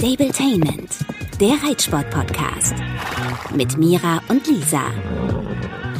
Stabletainment, der Reitsport-Podcast. Mit Mira und Lisa.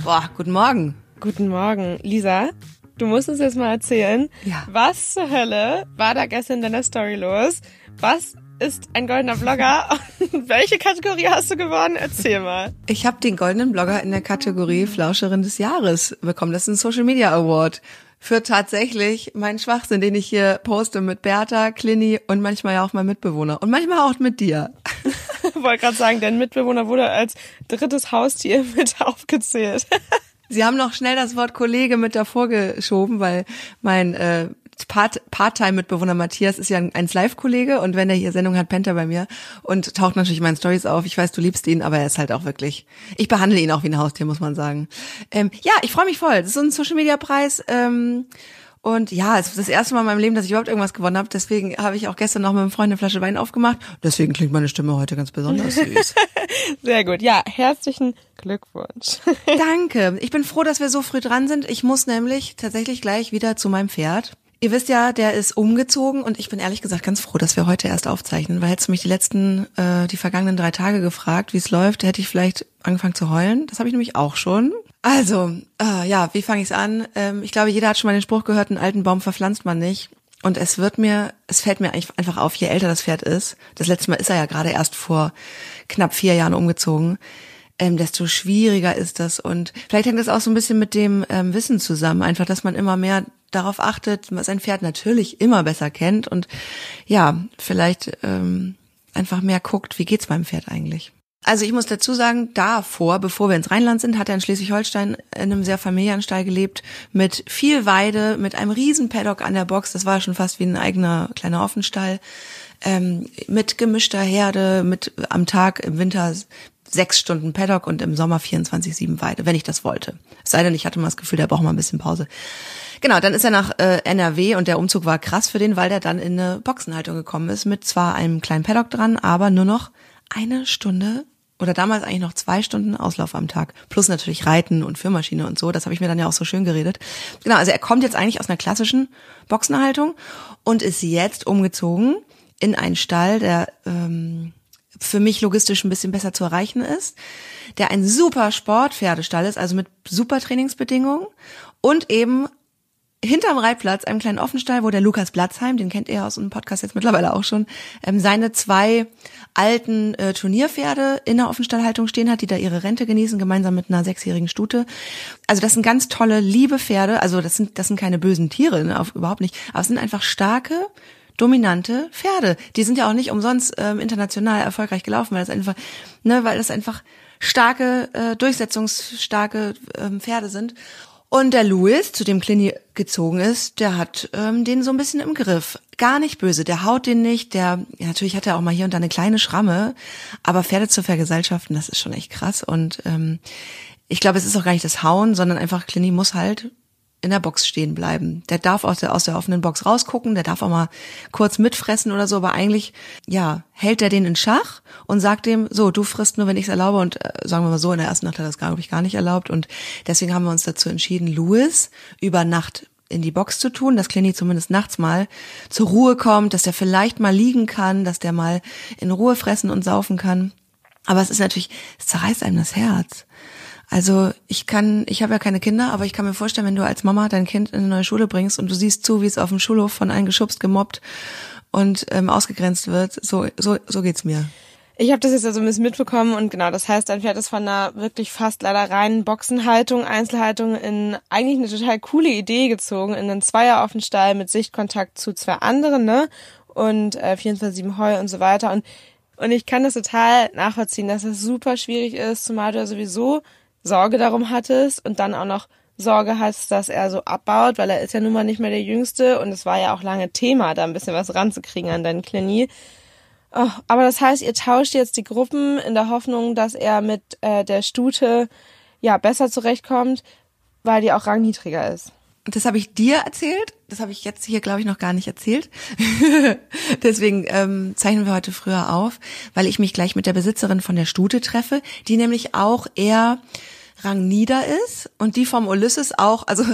Boah, guten Morgen. Guten Morgen. Lisa, du musst uns jetzt mal erzählen, Ja. was zur Hölle war da gestern in deiner Story los? Was ist ein goldener Blogger? Welche Kategorie hast du gewonnen? Erzähl mal. Ich habe den goldenen Blogger in der Kategorie Flauscherin des Jahres bekommen. Das ist ein Social Media Award für tatsächlich meinen Schwachsinn, den ich hier poste mit Bertha, Clini und manchmal ja auch mein Mitbewohner und manchmal auch mit dir. Ich wollte gerade sagen, dein Mitbewohner wurde als drittes Haustier mit aufgezählt. Sie haben noch schnell das Wort Kollege mit davor geschoben, weil mein äh, Part-Time-Mitbewohner Matthias ist ja ein 1Live-Kollege und wenn er hier Sendung hat, pennt er bei mir und taucht natürlich in meinen Stories auf. Ich weiß, du liebst ihn, aber er ist halt auch wirklich. Ich behandle ihn auch wie ein Haustier, muss man sagen. Ähm, ja, ich freue mich voll. Das ist so ein Social-Media-Preis. Ähm, und ja, es ist das erste Mal in meinem Leben, dass ich überhaupt irgendwas gewonnen habe. Deswegen habe ich auch gestern noch mit einem Freund eine Flasche Wein aufgemacht. Deswegen klingt meine Stimme heute ganz besonders süß. Sehr gut. Ja, herzlichen Glückwunsch. Danke. Ich bin froh, dass wir so früh dran sind. Ich muss nämlich tatsächlich gleich wieder zu meinem Pferd. Ihr wisst ja, der ist umgezogen und ich bin ehrlich gesagt ganz froh, dass wir heute erst aufzeichnen, weil hättest du mich die letzten, äh, die vergangenen drei Tage gefragt, wie es läuft, hätte ich vielleicht angefangen zu heulen. Das habe ich nämlich auch schon. Also, äh, ja, wie fange ich's an? Ähm, ich glaube, jeder hat schon mal den Spruch gehört, einen alten Baum verpflanzt man nicht. Und es wird mir, es fällt mir eigentlich einfach auf, je älter das Pferd ist, das letzte Mal ist er ja gerade erst vor knapp vier Jahren umgezogen, ähm, desto schwieriger ist das. Und vielleicht hängt das auch so ein bisschen mit dem ähm, Wissen zusammen, einfach, dass man immer mehr darauf achtet, sein Pferd natürlich immer besser kennt und ja, vielleicht ähm, einfach mehr guckt, wie geht's meinem Pferd eigentlich. Also ich muss dazu sagen, davor, bevor wir ins Rheinland sind, hat er in Schleswig-Holstein in einem sehr familiären Stall gelebt, mit viel Weide, mit einem riesen Paddock an der Box, das war schon fast wie ein eigener kleiner Offenstall, ähm, mit gemischter Herde, mit am Tag im Winter sechs Stunden Paddock und im Sommer 24-7 Weide, wenn ich das wollte. Es sei denn, ich hatte mal das Gefühl, der braucht mal ein bisschen Pause. Genau, dann ist er nach äh, NRW und der Umzug war krass für den, weil der dann in eine Boxenhaltung gekommen ist, mit zwar einem kleinen Paddock dran, aber nur noch eine Stunde oder damals eigentlich noch zwei Stunden Auslauf am Tag. Plus natürlich Reiten und Führmaschine und so. Das habe ich mir dann ja auch so schön geredet. Genau, also er kommt jetzt eigentlich aus einer klassischen Boxenhaltung und ist jetzt umgezogen in einen Stall, der ähm, für mich logistisch ein bisschen besser zu erreichen ist, der ein super Sportpferdestall ist, also mit super Trainingsbedingungen und eben hinterm Reitplatz, einem kleinen Offenstall, wo der Lukas Blatzheim, den kennt ihr aus dem Podcast jetzt mittlerweile auch schon, ähm, seine zwei alten äh, Turnierpferde in der Offenstallhaltung stehen hat, die da ihre Rente genießen, gemeinsam mit einer sechsjährigen Stute. Also das sind ganz tolle, liebe Pferde. Also das sind, das sind keine bösen Tiere, ne, auf, überhaupt nicht. Aber es sind einfach starke, dominante Pferde. Die sind ja auch nicht umsonst ähm, international erfolgreich gelaufen, weil das einfach, ne, weil das einfach starke, äh, durchsetzungsstarke ähm, Pferde sind. Und der Louis, zu dem Clini gezogen ist, der hat ähm, den so ein bisschen im Griff. Gar nicht böse, der haut den nicht, der, ja, natürlich hat er auch mal hier und da eine kleine Schramme, aber Pferde zu vergesellschaften, das ist schon echt krass. Und ähm, ich glaube, es ist auch gar nicht das Hauen, sondern einfach, Clini muss halt in der Box stehen bleiben. Der darf aus der, aus der offenen Box rausgucken, der darf auch mal kurz mitfressen oder so, aber eigentlich, ja, hält er den in Schach und sagt dem, so, du frisst nur, wenn ich es erlaube und äh, sagen wir mal so, in der ersten Nacht hat er das, glaube ich, gar nicht erlaubt und deswegen haben wir uns dazu entschieden, Louis über Nacht in die Box zu tun, dass Clenny zumindest nachts mal zur Ruhe kommt, dass der vielleicht mal liegen kann, dass der mal in Ruhe fressen und saufen kann. Aber es ist natürlich, es zerreißt einem das Herz. Also ich kann, ich habe ja keine Kinder, aber ich kann mir vorstellen, wenn du als Mama dein Kind in eine neue Schule bringst und du siehst zu, wie es auf dem Schulhof von einem geschubst, gemobbt und ähm, ausgegrenzt wird, so so so geht's mir. Ich habe das jetzt also ein bisschen mitbekommen und genau, das heißt, dein Pferd ist von einer wirklich fast leider reinen Boxenhaltung, Einzelhaltung in eigentlich eine total coole Idee gezogen, in einen Zweier-Offenstall mit Sichtkontakt zu zwei anderen, ne? Und äh, 24-7 Heu und so weiter. Und, und ich kann das total nachvollziehen, dass das super schwierig ist, zumal du ja sowieso Sorge darum hattest und dann auch noch Sorge hast, dass er so abbaut, weil er ist ja nun mal nicht mehr der Jüngste und es war ja auch lange Thema, da ein bisschen was ranzukriegen an deinen Klinie. Oh, aber das heißt, ihr tauscht jetzt die Gruppen in der Hoffnung, dass er mit äh, der Stute ja besser zurechtkommt, weil die auch rangniedriger ist. Das habe ich dir erzählt. Das habe ich jetzt hier, glaube ich, noch gar nicht erzählt. Deswegen ähm, zeichnen wir heute früher auf, weil ich mich gleich mit der Besitzerin von der Stute treffe, die nämlich auch eher rangnieder ist und die vom Ulysses auch, also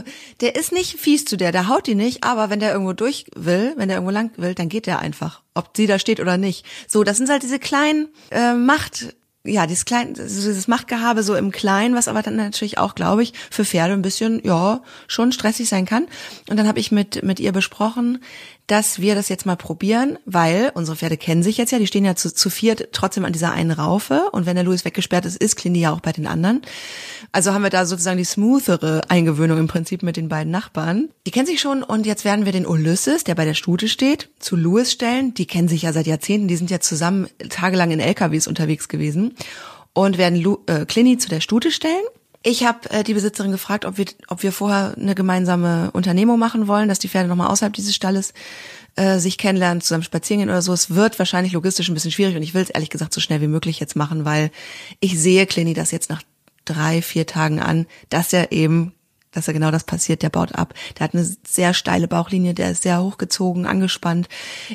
der ist nicht fies zu der, der haut die nicht, aber wenn der irgendwo durch will, wenn der irgendwo lang will, dann geht der einfach, ob sie da steht oder nicht. So, das sind halt diese kleinen äh, Macht ja, dieses kleine, dieses Machtgehabe so im Kleinen, was aber dann natürlich auch, glaube ich, für Pferde ein bisschen, ja, schon stressig sein kann. Und dann habe ich mit mit ihr besprochen, dass wir das jetzt mal probieren, weil unsere Pferde kennen sich jetzt ja, die stehen ja zu, zu viert trotzdem an dieser einen Raufe und wenn der Louis weggesperrt ist, ist Clini ja auch bei den anderen. Also haben wir da sozusagen die smoothere Eingewöhnung im Prinzip mit den beiden Nachbarn. Die kennen sich schon und jetzt werden wir den Ulysses, der bei der Stute steht, zu Louis stellen. Die kennen sich ja seit Jahrzehnten, die sind ja zusammen tagelang in LKWs unterwegs gewesen und werden Lu äh, Clini zu der Stute stellen ich habe äh, die Besitzerin gefragt, ob wir, ob wir vorher eine gemeinsame Unternehmung machen wollen, dass die Pferde nochmal außerhalb dieses Stalles äh, sich kennenlernen, zusammen spazieren gehen oder so. Es wird wahrscheinlich logistisch ein bisschen schwierig und ich will es ehrlich gesagt so schnell wie möglich jetzt machen, weil ich sehe Clini das jetzt nach drei, vier Tagen an, dass er eben dass er genau das passiert, der baut ab. Der hat eine sehr steile Bauchlinie, der ist sehr hochgezogen, angespannt.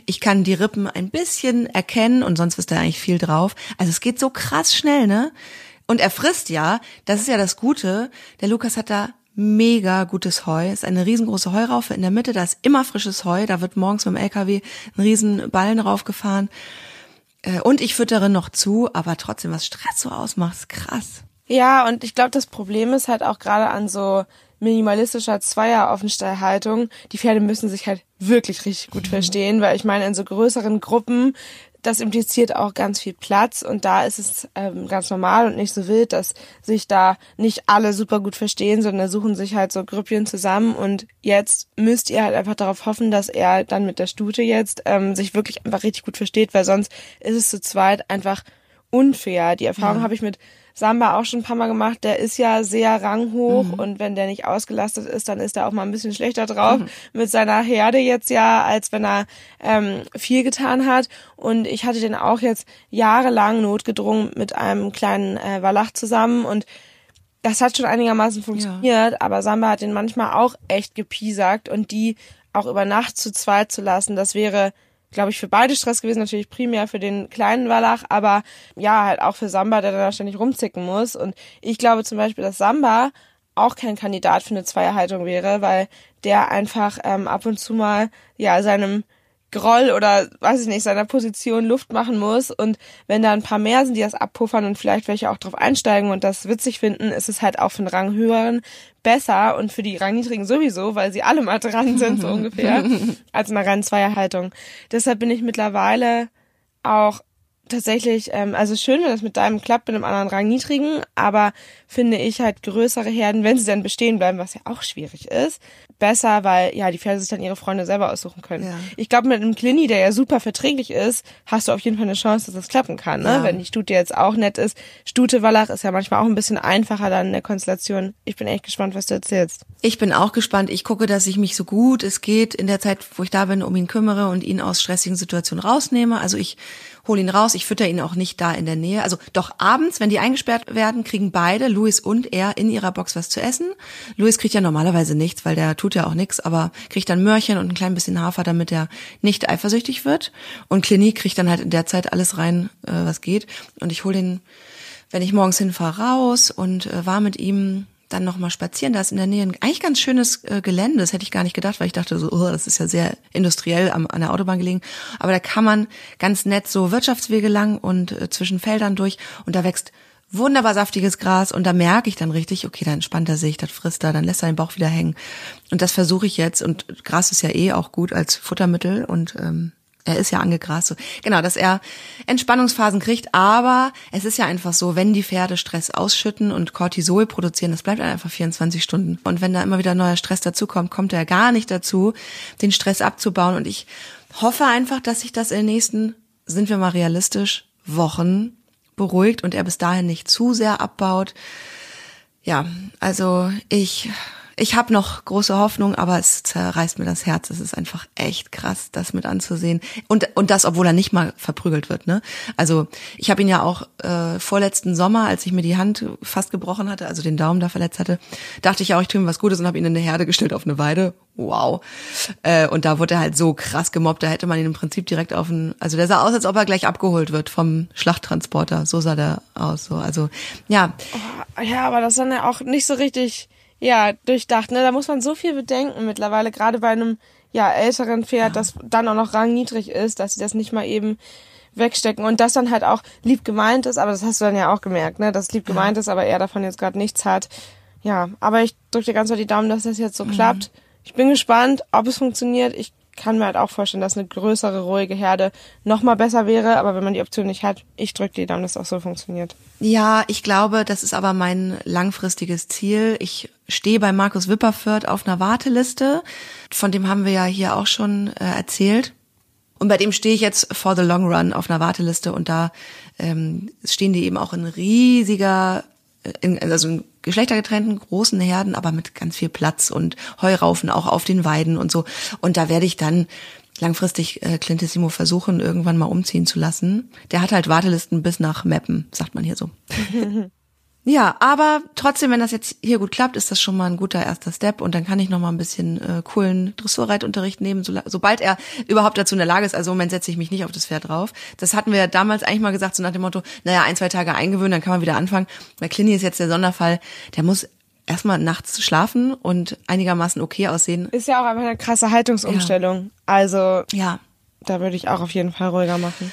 Ich kann die Rippen ein bisschen erkennen und sonst ist da eigentlich viel drauf. Also es geht so krass schnell, ne? Und er frisst ja, das ist ja das Gute. Der Lukas hat da mega gutes Heu. Es ist eine riesengroße Heuraufe in der Mitte, da ist immer frisches Heu. Da wird morgens mit dem LKW ein riesen Ballen raufgefahren. Äh, und ich füttere noch zu, aber trotzdem, was Stress so ausmacht, ist krass. Ja, und ich glaube, das Problem ist halt auch gerade an so minimalistischer Zweier-Offenstallhaltung. Die Pferde müssen sich halt wirklich richtig gut mhm. verstehen, weil ich meine, in so größeren Gruppen das impliziert auch ganz viel Platz und da ist es ähm, ganz normal und nicht so wild, dass sich da nicht alle super gut verstehen, sondern suchen sich halt so Grüppchen zusammen und jetzt müsst ihr halt einfach darauf hoffen, dass er dann mit der Stute jetzt ähm, sich wirklich einfach richtig gut versteht, weil sonst ist es zu zweit einfach unfair. Die Erfahrung ja. habe ich mit Samba auch schon ein paar Mal gemacht, der ist ja sehr ranghoch mhm. und wenn der nicht ausgelastet ist, dann ist er auch mal ein bisschen schlechter drauf mhm. mit seiner Herde jetzt ja, als wenn er ähm, viel getan hat. Und ich hatte den auch jetzt jahrelang notgedrungen mit einem kleinen äh, Wallach zusammen und das hat schon einigermaßen funktioniert, ja. aber Samba hat den manchmal auch echt gepiesackt und die auch über Nacht zu zweit zu lassen, das wäre glaube ich, für beide Stress gewesen, natürlich primär für den kleinen Wallach, aber ja, halt auch für Samba, der da ständig rumzicken muss. Und ich glaube zum Beispiel, dass Samba auch kein Kandidat für eine Zweierhaltung wäre, weil der einfach ähm, ab und zu mal ja seinem Groll oder weiß ich nicht, seiner Position Luft machen muss. Und wenn da ein paar mehr sind, die das abpuffern und vielleicht welche auch drauf einsteigen und das witzig finden, ist es halt auch für den Ranghöheren besser und für die Rangniedrigen sowieso, weil sie alle mal dran sind, so ungefähr, als in einer reinen Zweierhaltung. Deshalb bin ich mittlerweile auch tatsächlich, ähm, also schön, wenn das mit deinem klappt, mit einem anderen Rang niedrigen, aber finde ich halt größere Herden, wenn sie dann bestehen bleiben, was ja auch schwierig ist, besser, weil ja die Pferde sich dann ihre Freunde selber aussuchen können. Ja. Ich glaube, mit einem Clini, der ja super verträglich ist, hast du auf jeden Fall eine Chance, dass das klappen kann. Ne? Ja. Wenn die Stute jetzt auch nett ist. Stute Wallach ist ja manchmal auch ein bisschen einfacher dann in der Konstellation. Ich bin echt gespannt, was du erzählst. Ich bin auch gespannt. Ich gucke, dass ich mich so gut es geht in der Zeit, wo ich da bin, um ihn kümmere und ihn aus stressigen Situationen rausnehme. Also ich hole ihn raus, ich fütter ihn auch nicht da in der Nähe. Also doch abends, wenn die eingesperrt werden, kriegen beide, Louis und er, in ihrer Box was zu essen. Louis kriegt ja normalerweise nichts, weil der tut ja auch nichts, aber kriegt dann Möhrchen und ein klein bisschen Hafer, damit er nicht eifersüchtig wird. Und Clinique kriegt dann halt in der Zeit alles rein, äh, was geht. Und ich hole den, wenn ich morgens hinfahre, raus und äh, war mit ihm dann noch mal spazieren. Da ist in der Nähe ein eigentlich ganz schönes äh, Gelände. Das hätte ich gar nicht gedacht, weil ich dachte so, oh, das ist ja sehr industriell am, an der Autobahn gelegen. Aber da kann man ganz nett so Wirtschaftswege lang und äh, zwischen Feldern durch und da wächst wunderbar saftiges Gras und da merke ich dann richtig, okay, dann entspannt er sich, das frisst er, dann lässt er den Bauch wieder hängen. Und das versuche ich jetzt und Gras ist ja eh auch gut als Futtermittel und ähm, er ist ja angegrast. So. Genau, dass er Entspannungsphasen kriegt, aber es ist ja einfach so, wenn die Pferde Stress ausschütten und Cortisol produzieren, das bleibt einfach 24 Stunden. Und wenn da immer wieder neuer Stress dazukommt, kommt er gar nicht dazu, den Stress abzubauen. Und ich hoffe einfach, dass sich das in den nächsten, sind wir mal realistisch, Wochen beruhigt und er bis dahin nicht zu sehr abbaut. Ja, also ich ich habe noch große Hoffnung, aber es zerreißt mir das Herz. Es ist einfach echt krass, das mit anzusehen. Und, und das, obwohl er nicht mal verprügelt wird. Ne? Also ich habe ihn ja auch äh, vorletzten Sommer, als ich mir die Hand fast gebrochen hatte, also den Daumen da verletzt hatte, dachte ich auch, ich tue ihm was Gutes und habe ihn in eine Herde gestellt auf eine Weide. Wow. Äh, und da wurde er halt so krass gemobbt, da hätte man ihn im Prinzip direkt auf einen, also der sah aus, als ob er gleich abgeholt wird vom Schlachttransporter. So sah der aus. So. Also ja. Oh, ja, aber das dann ja auch nicht so richtig ja, durchdacht. Ne? Da muss man so viel bedenken mittlerweile, gerade bei einem ja älteren Pferd, ja. das dann auch noch rangniedrig ist, dass sie das nicht mal eben wegstecken und das dann halt auch lieb gemeint ist, aber das hast du dann ja auch gemerkt, ne, dass lieb gemeint ja. ist, aber er davon jetzt gerade nichts hat. Ja, aber ich drücke dir ganz doll die Daumen, dass das jetzt so mhm. klappt. Ich bin gespannt, ob es funktioniert. Ich kann mir halt auch vorstellen, dass eine größere, ruhige Herde noch mal besser wäre. Aber wenn man die Option nicht hat, ich drücke die Daumen, dass auch so funktioniert. Ja, ich glaube, das ist aber mein langfristiges Ziel. Ich stehe bei Markus Wipperfürth auf einer Warteliste. Von dem haben wir ja hier auch schon äh, erzählt. Und bei dem stehe ich jetzt for the long run auf einer Warteliste und da ähm, stehen die eben auch in riesiger in, also in geschlechtergetrennten großen Herden, aber mit ganz viel Platz und Heuraufen auch auf den Weiden und so. Und da werde ich dann langfristig äh, Clintissimo versuchen, irgendwann mal umziehen zu lassen. Der hat halt Wartelisten bis nach Meppen, sagt man hier so. Ja, aber trotzdem, wenn das jetzt hier gut klappt, ist das schon mal ein guter erster Step und dann kann ich noch mal ein bisschen äh, coolen Dressurreitunterricht nehmen, so, sobald er überhaupt dazu in der Lage ist. Also im Moment setze ich mich nicht auf das Pferd drauf. Das hatten wir ja damals eigentlich mal gesagt, so nach dem Motto, naja, ein, zwei Tage eingewöhnen, dann kann man wieder anfangen. Bei Clini ist jetzt der Sonderfall, der muss erstmal nachts schlafen und einigermaßen okay aussehen. Ist ja auch einfach eine krasse Haltungsumstellung. Ja. Also ja, da würde ich auch auf jeden Fall ruhiger machen.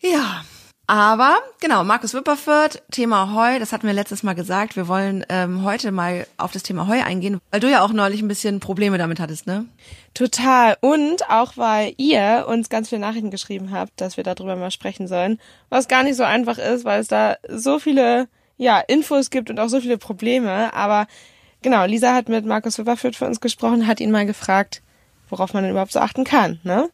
Ja, aber genau, Markus Wipperfürth, Thema Heu, das hatten wir letztes Mal gesagt. Wir wollen ähm, heute mal auf das Thema Heu eingehen, weil du ja auch neulich ein bisschen Probleme damit hattest, ne? Total. Und auch weil ihr uns ganz viele Nachrichten geschrieben habt, dass wir darüber mal sprechen sollen, was gar nicht so einfach ist, weil es da so viele ja, Infos gibt und auch so viele Probleme. Aber genau, Lisa hat mit Markus Wipperfürth für uns gesprochen, hat ihn mal gefragt, worauf man denn überhaupt so achten kann, ne?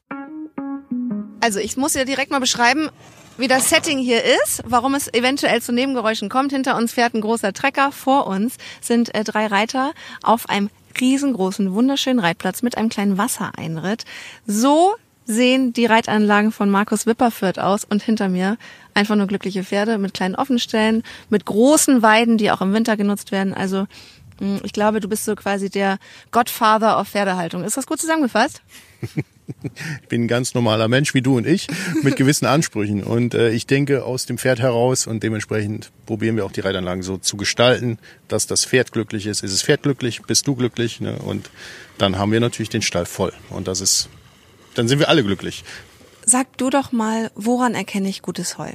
Also ich muss dir direkt mal beschreiben, wie das Setting hier ist, warum es eventuell zu Nebengeräuschen kommt. Hinter uns fährt ein großer Trecker, vor uns sind äh, drei Reiter auf einem riesengroßen, wunderschönen Reitplatz mit einem kleinen Wassereinritt. So sehen die Reitanlagen von Markus Wipperfürth aus und hinter mir einfach nur glückliche Pferde mit kleinen Offenstellen, mit großen Weiden, die auch im Winter genutzt werden. Also hm, ich glaube, du bist so quasi der Godfather of Pferdehaltung. Ist das gut zusammengefasst? ich bin ein ganz normaler Mensch wie du und ich mit gewissen Ansprüchen. Und äh, ich denke aus dem Pferd heraus und dementsprechend probieren wir auch die Reitanlagen so zu gestalten, dass das Pferd glücklich ist. Ist das Pferd glücklich? Bist du glücklich? Ne? Und dann haben wir natürlich den Stall voll. Und das ist, dann sind wir alle glücklich. Sag du doch mal, woran erkenne ich gutes Heu?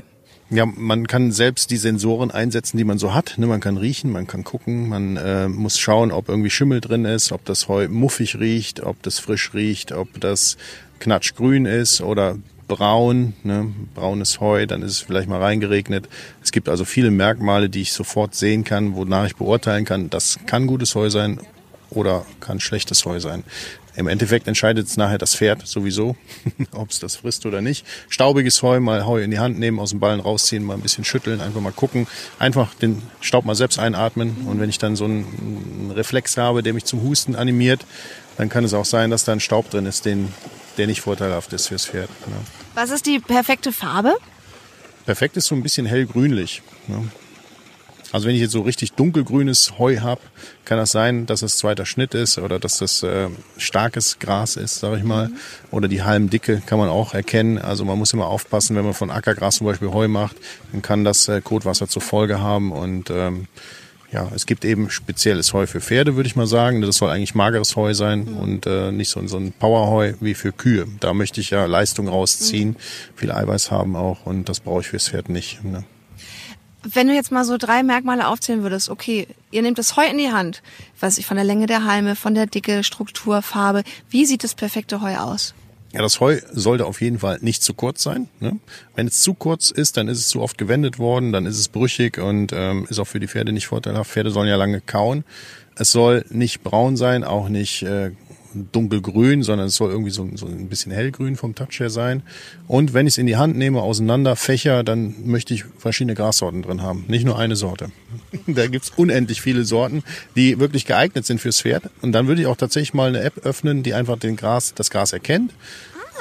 Ja, man kann selbst die Sensoren einsetzen, die man so hat. Ne, man kann riechen, man kann gucken, man äh, muss schauen, ob irgendwie Schimmel drin ist, ob das Heu muffig riecht, ob das frisch riecht, ob das knatschgrün ist oder braun, ne, braunes Heu, dann ist es vielleicht mal reingeregnet. Es gibt also viele Merkmale, die ich sofort sehen kann, wonach ich beurteilen kann, das kann gutes Heu sein oder kann schlechtes Heu sein. Im Endeffekt entscheidet es nachher das Pferd sowieso, ob es das frisst oder nicht. Staubiges Heu, mal Heu in die Hand nehmen, aus dem Ballen rausziehen, mal ein bisschen schütteln, einfach mal gucken. Einfach den Staub mal selbst einatmen. Und wenn ich dann so einen Reflex habe, der mich zum Husten animiert, dann kann es auch sein, dass da ein Staub drin ist, den, der nicht vorteilhaft ist fürs Pferd. Ja. Was ist die perfekte Farbe? Perfekt ist so ein bisschen hellgrünlich. Ja. Also wenn ich jetzt so richtig dunkelgrünes Heu habe, kann das sein, dass es zweiter Schnitt ist oder dass das äh, starkes Gras ist, sage ich mal. Mhm. Oder die Halmdicke kann man auch erkennen. Also man muss immer aufpassen, wenn man von Ackergras zum Beispiel Heu macht, dann kann das äh, Kotwasser zur Folge haben. Und ähm, ja, es gibt eben spezielles Heu für Pferde, würde ich mal sagen. Das soll eigentlich mageres Heu sein mhm. und äh, nicht so, so ein Powerheu wie für Kühe. Da möchte ich ja Leistung rausziehen, mhm. viel Eiweiß haben auch und das brauche ich fürs Pferd nicht. Ne? Wenn du jetzt mal so drei Merkmale aufzählen würdest, okay, ihr nehmt das Heu in die Hand, weiß ich, von der Länge der Halme, von der Dicke, Struktur, Farbe, wie sieht das perfekte Heu aus? Ja, das Heu sollte auf jeden Fall nicht zu kurz sein. Ne? Wenn es zu kurz ist, dann ist es zu oft gewendet worden, dann ist es brüchig und ähm, ist auch für die Pferde nicht vorteilhaft. Pferde sollen ja lange kauen. Es soll nicht braun sein, auch nicht äh, dunkelgrün, sondern es soll irgendwie so, so ein bisschen hellgrün vom Touch her sein. Und wenn ich es in die Hand nehme, auseinander fächer, dann möchte ich verschiedene Grassorten drin haben, nicht nur eine Sorte. da gibt's unendlich viele Sorten, die wirklich geeignet sind fürs Pferd. Und dann würde ich auch tatsächlich mal eine App öffnen, die einfach den Gras, das Gras erkennt.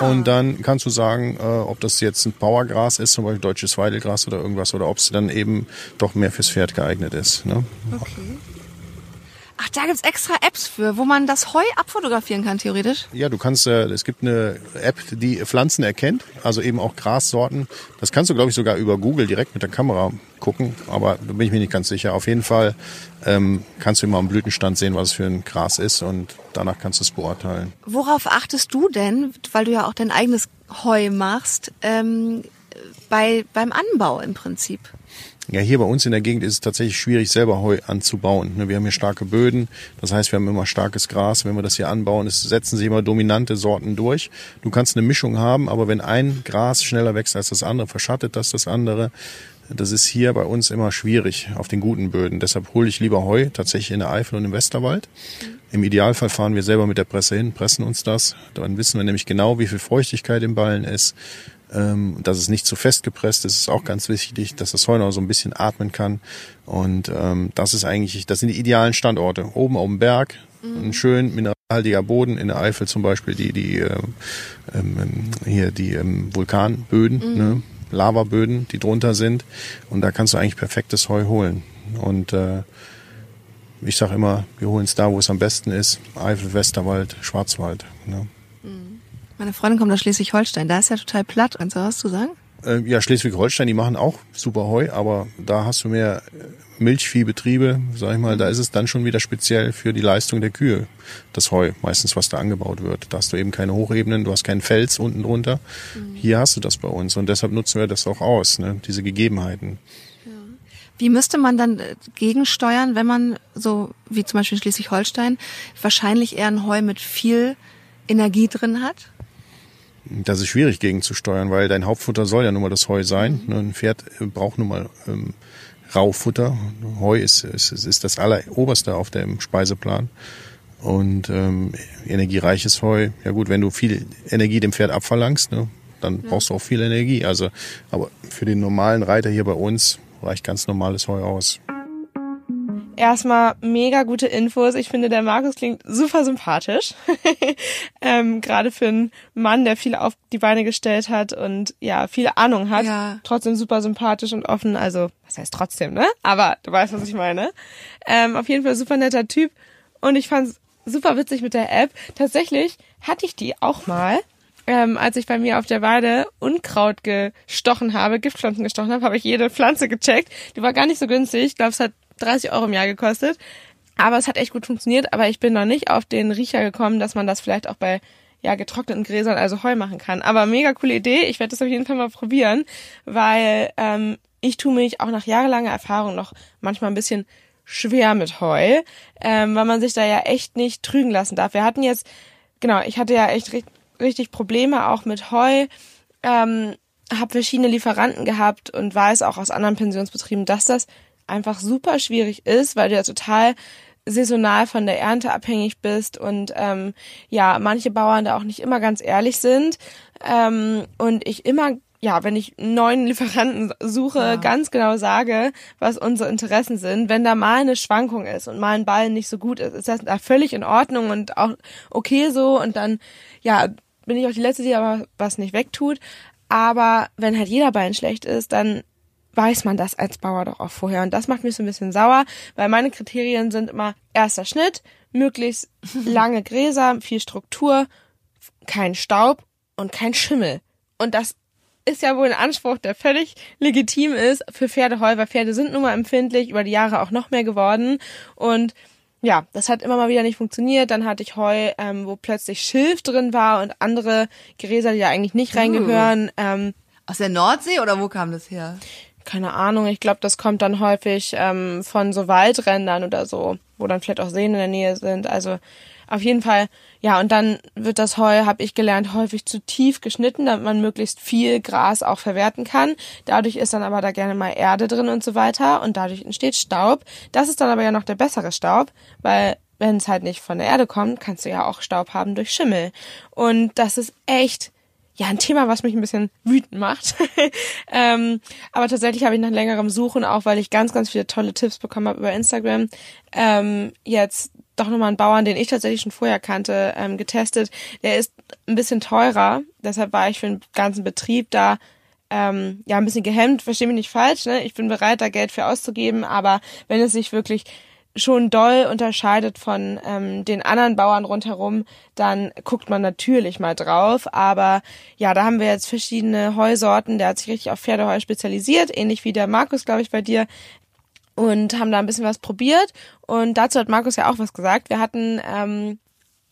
Und dann kannst du sagen, äh, ob das jetzt ein Powergras ist, zum Beispiel deutsches Weidelgras oder irgendwas, oder ob es dann eben doch mehr fürs Pferd geeignet ist. Ne? Okay. Ach, da gibt's extra Apps für, wo man das Heu abfotografieren kann, theoretisch? Ja, du kannst, äh, es gibt eine App, die Pflanzen erkennt, also eben auch Grassorten. Das kannst du, glaube ich, sogar über Google direkt mit der Kamera gucken, aber da bin ich mir nicht ganz sicher. Auf jeden Fall ähm, kannst du immer am Blütenstand sehen, was es für ein Gras ist und danach kannst du es beurteilen. Worauf achtest du denn, weil du ja auch dein eigenes Heu machst, ähm, bei, beim Anbau im Prinzip? Ja, hier bei uns in der Gegend ist es tatsächlich schwierig, selber Heu anzubauen. Ne, wir haben hier starke Böden, das heißt, wir haben immer starkes Gras. Wenn wir das hier anbauen, es setzen sich immer dominante Sorten durch. Du kannst eine Mischung haben, aber wenn ein Gras schneller wächst als das andere, verschattet das das andere. Das ist hier bei uns immer schwierig auf den guten Böden. Deshalb hole ich lieber Heu tatsächlich in der Eifel und im Westerwald. Im Idealfall fahren wir selber mit der Presse hin, pressen uns das. Dann wissen wir nämlich genau, wie viel Feuchtigkeit im Ballen ist ähm, dass es nicht zu fest gepresst ist, ist auch ganz wichtig, dass das Heu noch so ein bisschen atmen kann. Und ähm, das ist eigentlich, das sind die idealen Standorte. Oben auf dem Berg, mhm. ein schön mineralhaltiger Boden, in der Eifel zum Beispiel die, die äh, ähm, hier die ähm, Vulkanböden, mhm. ne? Lavaböden, die drunter sind. Und da kannst du eigentlich perfektes Heu holen. Und äh, ich sage immer, wir holen es da, wo es am besten ist. Eifel, Westerwald, Schwarzwald. Ne? Meine Freundin kommt aus Schleswig-Holstein, da ist ja total platt. Kannst du was zu sagen? Äh, ja, Schleswig-Holstein, die machen auch super Heu, aber da hast du mehr äh, Milchviehbetriebe, sag ich mal, da ist es dann schon wieder speziell für die Leistung der Kühe, das Heu, meistens was da angebaut wird. Da hast du eben keine Hochebenen, du hast keinen Fels unten drunter. Mhm. Hier hast du das bei uns und deshalb nutzen wir das auch aus, ne, diese Gegebenheiten. Wie müsste man dann äh, gegensteuern, wenn man so wie zum Beispiel Schleswig-Holstein wahrscheinlich eher ein Heu mit viel Energie drin hat? Das ist schwierig gegenzusteuern, weil dein Hauptfutter soll ja nun mal das Heu sein. Mhm. Ein Pferd braucht nun mal ähm, Raufutter. Heu ist, ist, ist das alleroberste auf dem Speiseplan. Und ähm, energiereiches Heu, ja gut, wenn du viel Energie dem Pferd abverlangst, ne, dann ja. brauchst du auch viel Energie. Also, aber für den normalen Reiter hier bei uns reicht ganz normales Heu aus. Erstmal mega gute Infos. Ich finde, der Markus klingt super sympathisch. ähm, Gerade für einen Mann, der viel auf die Beine gestellt hat und ja, viele Ahnung hat. Ja. Trotzdem super sympathisch und offen. Also, was heißt trotzdem, ne? Aber du weißt, was ich meine. Ähm, auf jeden Fall super netter Typ. Und ich fand's super witzig mit der App. Tatsächlich hatte ich die auch mal. Ähm, als ich bei mir auf der Weide Unkraut gestochen habe, Giftpflanzen gestochen habe, habe ich jede Pflanze gecheckt. Die war gar nicht so günstig. Ich glaube, es hat 30 Euro im Jahr gekostet. Aber es hat echt gut funktioniert, aber ich bin noch nicht auf den Riecher gekommen, dass man das vielleicht auch bei ja, getrockneten Gräsern, also Heu machen kann. Aber mega coole Idee. Ich werde das auf jeden Fall mal probieren, weil ähm, ich tue mich auch nach jahrelanger Erfahrung noch manchmal ein bisschen schwer mit Heu, ähm, weil man sich da ja echt nicht trügen lassen darf. Wir hatten jetzt, genau, ich hatte ja echt richtig Probleme auch mit Heu, ähm, habe verschiedene Lieferanten gehabt und weiß auch aus anderen Pensionsbetrieben, dass das einfach super schwierig ist, weil du ja total saisonal von der Ernte abhängig bist und ähm, ja, manche Bauern da auch nicht immer ganz ehrlich sind ähm, und ich immer ja, wenn ich neuen Lieferanten suche, ja. ganz genau sage, was unsere Interessen sind. Wenn da mal eine Schwankung ist und mal ein Ball nicht so gut ist, ist das da völlig in Ordnung und auch okay so. Und dann, ja, bin ich auch die Letzte, die aber was nicht wegtut. Aber wenn halt jeder Bein schlecht ist, dann weiß man das als Bauer doch auch vorher. Und das macht mich so ein bisschen sauer, weil meine Kriterien sind immer erster Schnitt, möglichst lange Gräser, viel Struktur, kein Staub und kein Schimmel. Und das ist ja wohl ein Anspruch, der völlig legitim ist für Pferdeheu, weil Pferde sind nun mal empfindlich, über die Jahre auch noch mehr geworden. Und ja, das hat immer mal wieder nicht funktioniert. Dann hatte ich Heu, ähm, wo plötzlich Schilf drin war und andere Gräser, die ja eigentlich nicht reingehören. Uh. Ähm, Aus der Nordsee oder wo kam das her? Keine Ahnung, ich glaube, das kommt dann häufig ähm, von so Waldrändern oder so, wo dann vielleicht auch Seen in der Nähe sind. Also auf jeden Fall, ja, und dann wird das Heu, habe ich gelernt, häufig zu tief geschnitten, damit man möglichst viel Gras auch verwerten kann. Dadurch ist dann aber da gerne mal Erde drin und so weiter und dadurch entsteht Staub. Das ist dann aber ja noch der bessere Staub, weil wenn es halt nicht von der Erde kommt, kannst du ja auch Staub haben durch Schimmel. Und das ist echt ja ein Thema, was mich ein bisschen wütend macht. ähm, aber tatsächlich habe ich nach längerem Suchen, auch weil ich ganz, ganz viele tolle Tipps bekommen habe über Instagram, ähm, jetzt doch nochmal einen Bauern, den ich tatsächlich schon vorher kannte, ähm, getestet. Der ist ein bisschen teurer, deshalb war ich für den ganzen Betrieb da ähm, ja ein bisschen gehemmt. Verstehe mich nicht falsch, ne? Ich bin bereit, da Geld für auszugeben, aber wenn es sich wirklich schon doll unterscheidet von ähm, den anderen Bauern rundherum, dann guckt man natürlich mal drauf. Aber ja, da haben wir jetzt verschiedene Heusorten. Der hat sich richtig auf Pferdeheu spezialisiert, ähnlich wie der Markus, glaube ich, bei dir. Und haben da ein bisschen was probiert. Und dazu hat Markus ja auch was gesagt. Wir hatten ähm,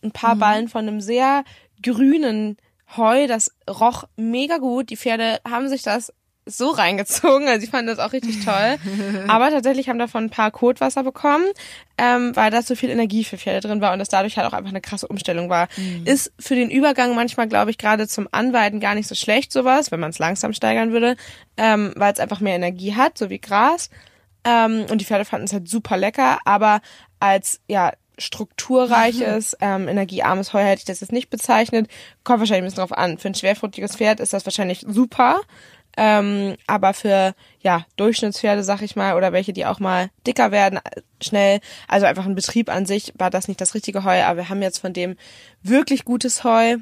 ein paar mhm. Ballen von einem sehr grünen Heu, das roch mega gut. Die Pferde haben sich das so reingezogen. Also ich fand das auch richtig toll. Aber tatsächlich haben davon ein paar Kotwasser bekommen, ähm, weil da so viel Energie für Pferde drin war und das dadurch halt auch einfach eine krasse Umstellung war. Mhm. Ist für den Übergang manchmal, glaube ich, gerade zum Anweiden gar nicht so schlecht, sowas, wenn man es langsam steigern würde, ähm, weil es einfach mehr Energie hat, so wie Gras. Ähm, und die Pferde fanden es halt super lecker, aber als ja strukturreiches, ähm, energiearmes Heu hätte ich das jetzt nicht bezeichnet. Kommt wahrscheinlich ein bisschen drauf an. Für ein schwerfruchtiges Pferd ist das wahrscheinlich super. Ähm, aber für ja Durchschnittspferde, sag ich mal, oder welche, die auch mal dicker werden, schnell, also einfach ein Betrieb an sich, war das nicht das richtige Heu, aber wir haben jetzt von dem wirklich gutes Heu,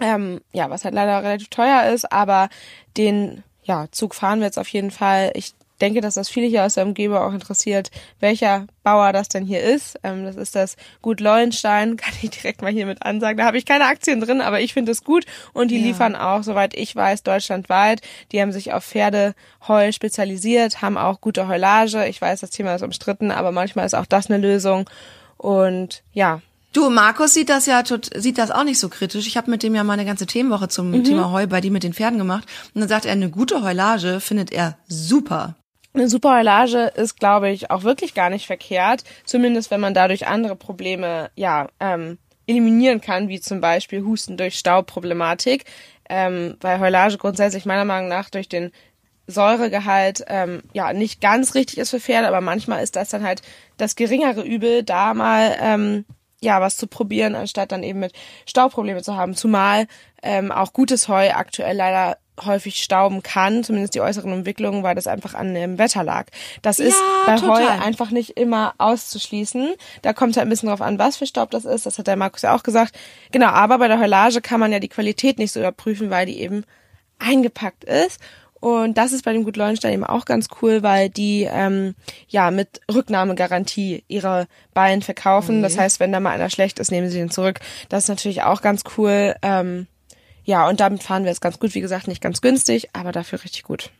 ähm, ja, was halt leider relativ teuer ist, aber den ja, Zug fahren wir jetzt auf jeden Fall. Ich denke, dass das viele hier aus der Umgebung auch interessiert, welcher Bauer das denn hier ist. Ähm, das ist das Gut Leuenstein, kann ich direkt mal hier mit ansagen. Da habe ich keine Aktien drin, aber ich finde es gut und die ja. liefern auch, soweit ich weiß, deutschlandweit. Die haben sich auf Pferdeheu spezialisiert, haben auch gute Heulage. Ich weiß, das Thema ist umstritten, aber manchmal ist auch das eine Lösung. Und ja, Du, Markus sieht das ja sieht das auch nicht so kritisch. Ich habe mit dem ja mal eine ganze Themenwoche zum mhm. Thema Heu bei die mit den Pferden gemacht und dann sagt er, eine gute Heulage findet er super. Eine Superheulage ist, glaube ich, auch wirklich gar nicht verkehrt. Zumindest wenn man dadurch andere Probleme, ja, ähm, eliminieren kann, wie zum Beispiel Husten durch Staubproblematik. Ähm, weil Heulage grundsätzlich meiner Meinung nach durch den Säuregehalt ähm, ja nicht ganz richtig ist für Pferde, aber manchmal ist das dann halt das geringere Übel, da mal ähm, ja was zu probieren, anstatt dann eben mit Staubprobleme zu haben. Zumal ähm, auch gutes Heu aktuell leider häufig stauben kann, zumindest die äußeren Entwicklungen, weil das einfach an dem Wetter lag. Das ja, ist bei total. Heu einfach nicht immer auszuschließen. Da kommt es halt ein bisschen drauf an, was für Staub das ist. Das hat der Markus ja auch gesagt. Genau, aber bei der Heulage kann man ja die Qualität nicht so überprüfen, weil die eben eingepackt ist. Und das ist bei dem Gut Leuenstein eben auch ganz cool, weil die ähm, ja mit Rücknahmegarantie ihre Ballen verkaufen. Okay. Das heißt, wenn da mal einer schlecht ist, nehmen sie den zurück. Das ist natürlich auch ganz cool. Ähm, ja, und damit fahren wir jetzt ganz gut. Wie gesagt, nicht ganz günstig, aber dafür richtig gut.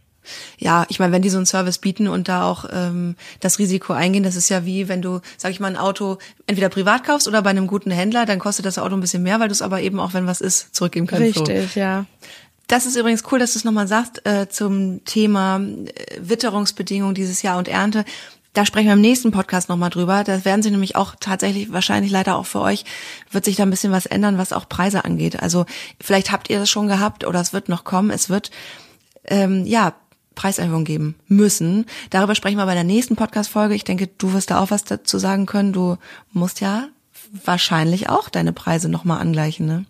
Ja, ich meine, wenn die so einen Service bieten und da auch ähm, das Risiko eingehen, das ist ja wie, wenn du, sag ich mal, ein Auto entweder privat kaufst oder bei einem guten Händler, dann kostet das Auto ein bisschen mehr, weil du es aber eben auch, wenn was ist, zurückgeben kannst. Richtig, so. ja. Das ist übrigens cool, dass du es nochmal sagst äh, zum Thema äh, Witterungsbedingungen dieses Jahr und Ernte. Da sprechen wir im nächsten Podcast nochmal drüber. Da werden sie nämlich auch tatsächlich, wahrscheinlich leider auch für euch, wird sich da ein bisschen was ändern, was auch Preise angeht. Also vielleicht habt ihr das schon gehabt oder es wird noch kommen. Es wird, ähm, ja, Preiserhöhung geben müssen. Darüber sprechen wir bei der nächsten Podcast-Folge. Ich denke, du wirst da auch was dazu sagen können. Du musst ja wahrscheinlich auch deine Preise nochmal angleichen, ne?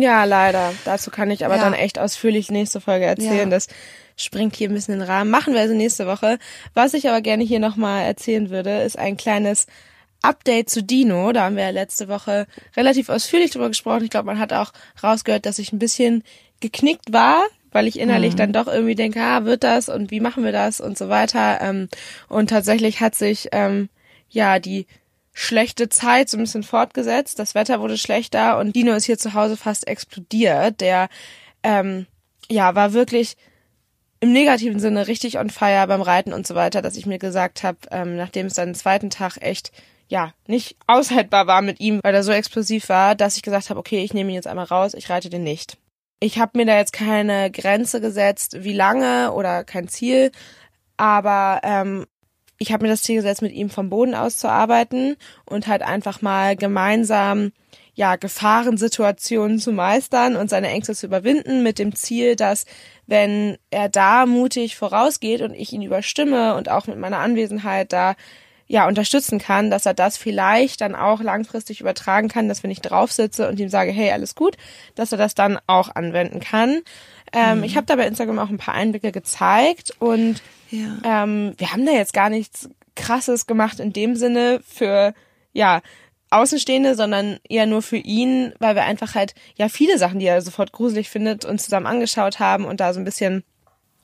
Ja, leider. Dazu kann ich aber ja. dann echt ausführlich nächste Folge erzählen. Ja. Das springt hier ein bisschen in den Rahmen. Machen wir also nächste Woche. Was ich aber gerne hier nochmal erzählen würde, ist ein kleines Update zu Dino. Da haben wir ja letzte Woche relativ ausführlich drüber gesprochen. Ich glaube, man hat auch rausgehört, dass ich ein bisschen geknickt war, weil ich innerlich mhm. dann doch irgendwie denke, ah, wird das und wie machen wir das und so weiter. Ähm, und tatsächlich hat sich ähm, ja die schlechte Zeit so ein bisschen fortgesetzt. Das Wetter wurde schlechter und Dino ist hier zu Hause fast explodiert. Der ähm, ja war wirklich im negativen Sinne richtig on fire beim Reiten und so weiter, dass ich mir gesagt habe, ähm, nachdem es dann den zweiten Tag echt ja nicht aushaltbar war mit ihm, weil er so explosiv war, dass ich gesagt habe, okay, ich nehme ihn jetzt einmal raus, ich reite den nicht. Ich habe mir da jetzt keine Grenze gesetzt, wie lange oder kein Ziel, aber ähm, ich habe mir das Ziel gesetzt, mit ihm vom Boden aus zu arbeiten und halt einfach mal gemeinsam ja Gefahrensituationen zu meistern und seine Ängste zu überwinden mit dem Ziel, dass wenn er da mutig vorausgeht und ich ihn überstimme und auch mit meiner Anwesenheit da ja unterstützen kann, dass er das vielleicht dann auch langfristig übertragen kann, dass wenn ich drauf sitze und ihm sage, hey, alles gut, dass er das dann auch anwenden kann. Ähm, mhm. Ich habe da bei Instagram auch ein paar Einblicke gezeigt und ja. ähm, wir haben da jetzt gar nichts Krasses gemacht in dem Sinne für ja Außenstehende, sondern eher nur für ihn, weil wir einfach halt ja viele Sachen, die er sofort gruselig findet, uns zusammen angeschaut haben und da so ein bisschen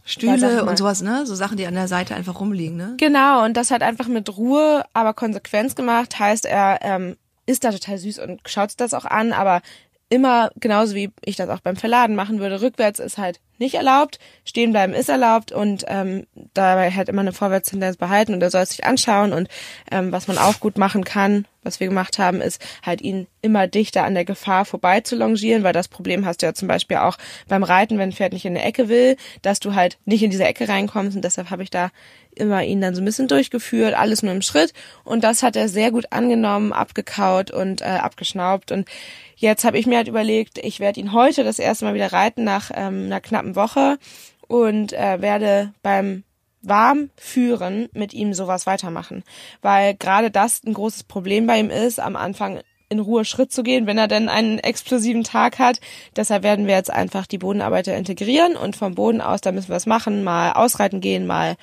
Stühle ja, und sowas, ne? So Sachen, die an der Seite einfach rumliegen, ne? Genau, und das hat einfach mit Ruhe, aber Konsequenz gemacht. Heißt, er ähm, ist da total süß und schaut sich das auch an, aber immer genauso wie ich das auch beim Verladen machen würde. Rückwärts ist halt nicht erlaubt, stehen bleiben ist erlaubt und ähm, dabei halt immer eine Vorwärtstendenz behalten und er soll es sich anschauen und ähm, was man auch gut machen kann, was wir gemacht haben, ist halt ihn immer dichter an der Gefahr vorbei zu longieren, weil das Problem hast du ja zum Beispiel auch beim Reiten, wenn ein Pferd nicht in eine Ecke will, dass du halt nicht in diese Ecke reinkommst und deshalb habe ich da immer ihn dann so ein bisschen durchgeführt, alles nur im Schritt und das hat er sehr gut angenommen, abgekaut und äh, abgeschnaubt und jetzt habe ich mir halt überlegt, ich werde ihn heute das erste Mal wieder reiten nach ähm, einer knappen Woche und äh, werde beim warm führen mit ihm sowas weitermachen, weil gerade das ein großes Problem bei ihm ist, am Anfang in Ruhe Schritt zu gehen, wenn er denn einen explosiven Tag hat. Deshalb werden wir jetzt einfach die Bodenarbeiter integrieren und vom Boden aus, da müssen wir es machen, mal ausreiten gehen, mal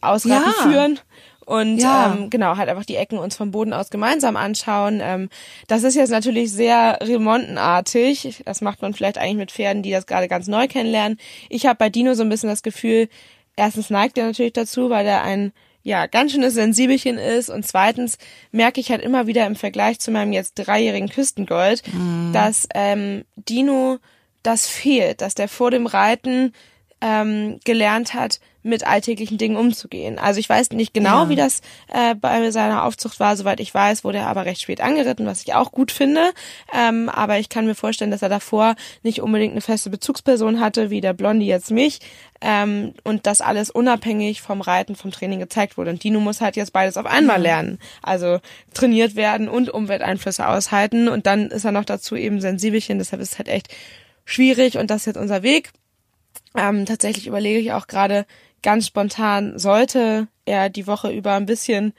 ausreiten ja. führen und ja. ähm, genau halt einfach die Ecken uns vom Boden aus gemeinsam anschauen. Ähm, das ist jetzt natürlich sehr remontenartig. Das macht man vielleicht eigentlich mit Pferden, die das gerade ganz neu kennenlernen. Ich habe bei Dino so ein bisschen das Gefühl, erstens neigt er natürlich dazu, weil er ein ja ganz schönes Sensibelchen ist und zweitens merke ich halt immer wieder im Vergleich zu meinem jetzt dreijährigen Küstengold, mhm. dass ähm, Dino das fehlt, dass der vor dem Reiten ähm, gelernt hat, mit alltäglichen Dingen umzugehen. Also ich weiß nicht genau, ja. wie das äh, bei seiner Aufzucht war. Soweit ich weiß, wurde er aber recht spät angeritten, was ich auch gut finde. Ähm, aber ich kann mir vorstellen, dass er davor nicht unbedingt eine feste Bezugsperson hatte, wie der Blondie jetzt mich. Ähm, und das alles unabhängig vom Reiten, vom Training gezeigt wurde. Und Dino muss halt jetzt beides auf einmal lernen. Also trainiert werden und Umwelteinflüsse aushalten. Und dann ist er noch dazu eben sensibelchen. Deshalb ist es halt echt schwierig und das ist jetzt unser Weg. Ähm, tatsächlich überlege ich auch gerade ganz spontan, sollte er die Woche über ein bisschen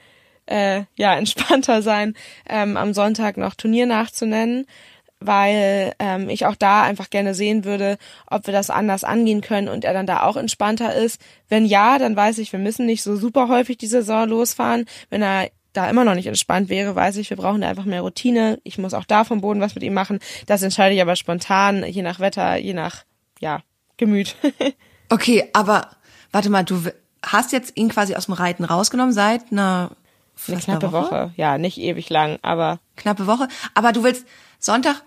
äh, ja entspannter sein, ähm, am Sonntag noch Turnier nachzunennen, weil ähm, ich auch da einfach gerne sehen würde, ob wir das anders angehen können und er dann da auch entspannter ist. Wenn ja, dann weiß ich, wir müssen nicht so super häufig die Saison losfahren. Wenn er da immer noch nicht entspannt wäre, weiß ich, wir brauchen da einfach mehr Routine. Ich muss auch da vom Boden was mit ihm machen. Das entscheide ich aber spontan, je nach Wetter, je nach ja Gemüt. okay, aber warte mal, du hast jetzt ihn quasi aus dem Reiten rausgenommen seit einer, eine knappe Woche? Woche? Ja, nicht ewig lang, aber knappe Woche. Aber du willst Sonntag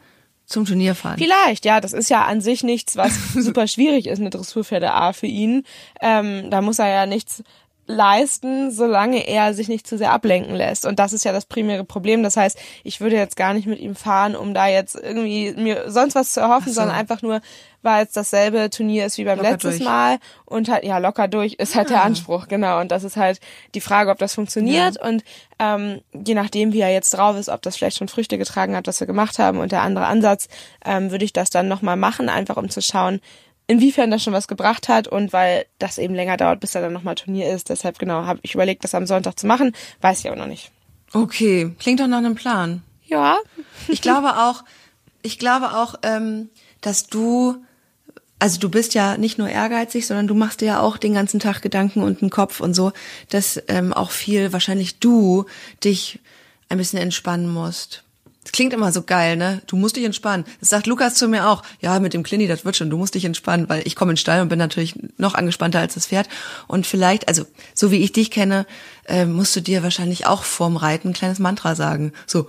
zum Turnier fahren. Vielleicht, ja, das ist ja an sich nichts, was super schwierig ist, eine Dressurpferde A für ihn. Ähm, da muss er ja nichts leisten, solange er sich nicht zu sehr ablenken lässt. Und das ist ja das primäre Problem. Das heißt, ich würde jetzt gar nicht mit ihm fahren, um da jetzt irgendwie mir sonst was zu erhoffen, so. sondern einfach nur, weil es dasselbe Turnier ist wie beim letzten durch. Mal und halt, ja, locker durch ist halt ah. der Anspruch, genau. Und das ist halt die Frage, ob das funktioniert. Ja. Und ähm, je nachdem, wie er jetzt drauf ist, ob das vielleicht schon Früchte getragen hat, was wir gemacht haben und der andere Ansatz, ähm, würde ich das dann nochmal machen, einfach um zu schauen, inwiefern das schon was gebracht hat und weil das eben länger dauert, bis da dann nochmal Turnier ist. Deshalb genau, habe ich überlegt, das am Sonntag zu machen. Weiß ich aber noch nicht. Okay, klingt doch nach einem Plan. Ja. ich glaube auch, ich glaube auch, ähm, dass du, also du bist ja nicht nur ehrgeizig, sondern du machst dir ja auch den ganzen Tag Gedanken und einen Kopf und so, dass ähm, auch viel wahrscheinlich du dich ein bisschen entspannen musst. Das klingt immer so geil, ne? Du musst dich entspannen. Das sagt Lukas zu mir auch. Ja, mit dem Clini, das wird schon. Du musst dich entspannen, weil ich komme in den Stall und bin natürlich noch angespannter als das Pferd. Und vielleicht, also so wie ich dich kenne, äh, musst du dir wahrscheinlich auch vorm Reiten ein kleines Mantra sagen. So,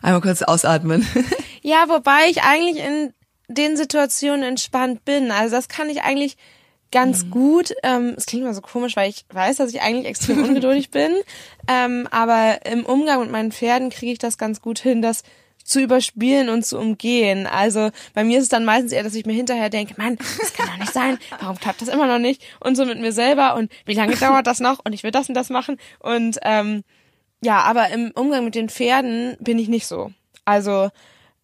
einmal kurz ausatmen. ja, wobei ich eigentlich in den Situationen entspannt bin. Also das kann ich eigentlich ganz mhm. gut. Ähm, es klingt immer so komisch, weil ich weiß, dass ich eigentlich extrem ungeduldig bin. Ähm, aber im Umgang mit meinen Pferden kriege ich das ganz gut hin, das zu überspielen und zu umgehen. Also bei mir ist es dann meistens eher, dass ich mir hinterher denke, Mann, das kann doch nicht sein. Warum klappt das immer noch nicht? Und so mit mir selber und wie lange dauert das noch? Und ich will das und das machen. Und ähm, ja, aber im Umgang mit den Pferden bin ich nicht so. Also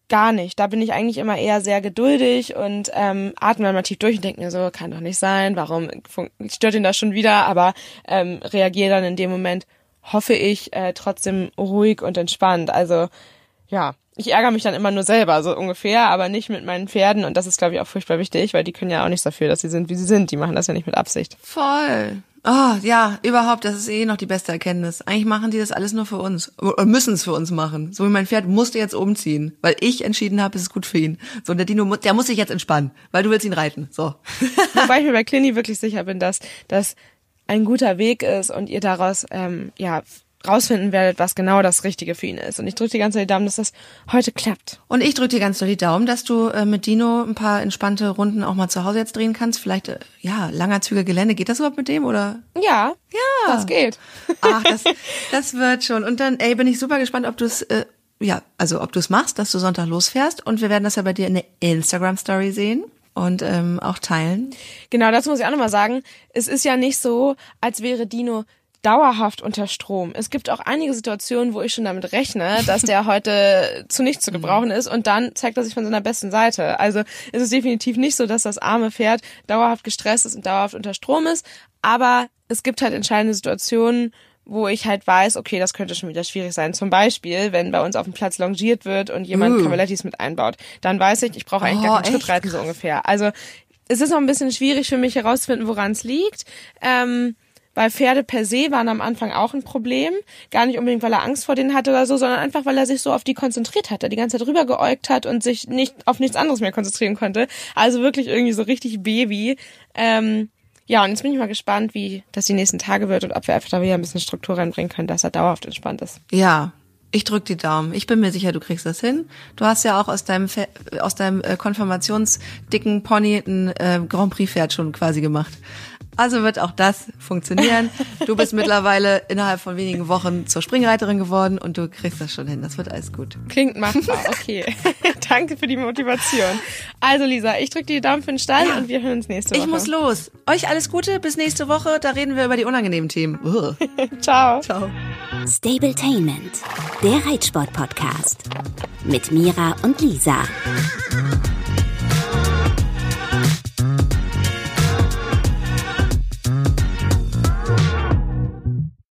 gar nicht. Da bin ich eigentlich immer eher sehr geduldig und ähm, atme mal tief durch und denke mir so, kann doch nicht sein, warum stört ihn das schon wieder? Aber ähm, reagiere dann in dem Moment, hoffe ich, äh, trotzdem ruhig und entspannt. Also ja, ich ärgere mich dann immer nur selber, so ungefähr, aber nicht mit meinen Pferden. Und das ist, glaube ich, auch furchtbar wichtig, weil die können ja auch nichts dafür, dass sie sind, wie sie sind. Die machen das ja nicht mit Absicht. Voll. Oh, ja, überhaupt, das ist eh noch die beste Erkenntnis. Eigentlich machen die das alles nur für uns. Oder müssen es für uns machen. So wie mein Pferd musste jetzt umziehen, weil ich entschieden habe, es ist gut für ihn. So, und der Dino, der muss sich jetzt entspannen, weil du willst ihn reiten. So. Wobei ich mir bei Clini wirklich sicher bin, dass das ein guter Weg ist und ihr daraus ähm, ja rausfinden werdet, was genau das Richtige für ihn ist. Und ich drücke die ganze Zeit die Daumen, dass das heute klappt. Und ich drücke dir ganz doll die Daumen, dass du äh, mit Dino ein paar entspannte Runden auch mal zu Hause jetzt drehen kannst. Vielleicht, äh, ja, langer Züge Gelände. Geht das überhaupt mit dem oder? Ja. Ja. Das geht. Ach, das, das wird schon. Und dann, ey, bin ich super gespannt, ob du es, äh, ja, also ob du es machst, dass du Sonntag losfährst. Und wir werden das ja bei dir in der Instagram-Story sehen und ähm, auch teilen. Genau, das muss ich auch nochmal sagen. Es ist ja nicht so, als wäre Dino dauerhaft unter Strom. Es gibt auch einige Situationen, wo ich schon damit rechne, dass der heute zu nichts zu gebrauchen ist und dann zeigt er sich von seiner besten Seite. Also es ist definitiv nicht so, dass das arme Pferd dauerhaft gestresst ist und dauerhaft unter Strom ist, aber es gibt halt entscheidende Situationen, wo ich halt weiß, okay, das könnte schon wieder schwierig sein. Zum Beispiel, wenn bei uns auf dem Platz longiert wird und jemand uh. Cavalettis mit einbaut, dann weiß ich, ich brauche eigentlich oh, gar keinen Schritt reiten, so ungefähr. Also es ist noch ein bisschen schwierig für mich herauszufinden, woran es liegt. Ähm, weil Pferde per se waren am Anfang auch ein Problem. Gar nicht unbedingt, weil er Angst vor denen hatte oder so, sondern einfach, weil er sich so auf die konzentriert hatte, die ganze Zeit rüber geäugt hat und sich nicht auf nichts anderes mehr konzentrieren konnte. Also wirklich irgendwie so richtig Baby. Ähm, ja, und jetzt bin ich mal gespannt, wie das die nächsten Tage wird und ob wir einfach da wieder ein bisschen Struktur reinbringen können, dass er dauerhaft entspannt ist. Ja, ich drück die Daumen. Ich bin mir sicher, du kriegst das hin. Du hast ja auch aus deinem aus deinem äh, konfirmationsdicken Pony ein äh, Grand Prix Pferd schon quasi gemacht. Also wird auch das funktionieren. Du bist mittlerweile innerhalb von wenigen Wochen zur Springreiterin geworden und du kriegst das schon hin. Das wird alles gut. Klingt machbar, okay. Danke für die Motivation. Also Lisa, ich drücke die Daumen für den Stall ja. und wir hören uns nächste Woche. Ich muss los. Euch alles Gute, bis nächste Woche. Da reden wir über die unangenehmen Themen. Ciao. Ciao. Stabletainment, der Reitsport-Podcast. Mit Mira und Lisa.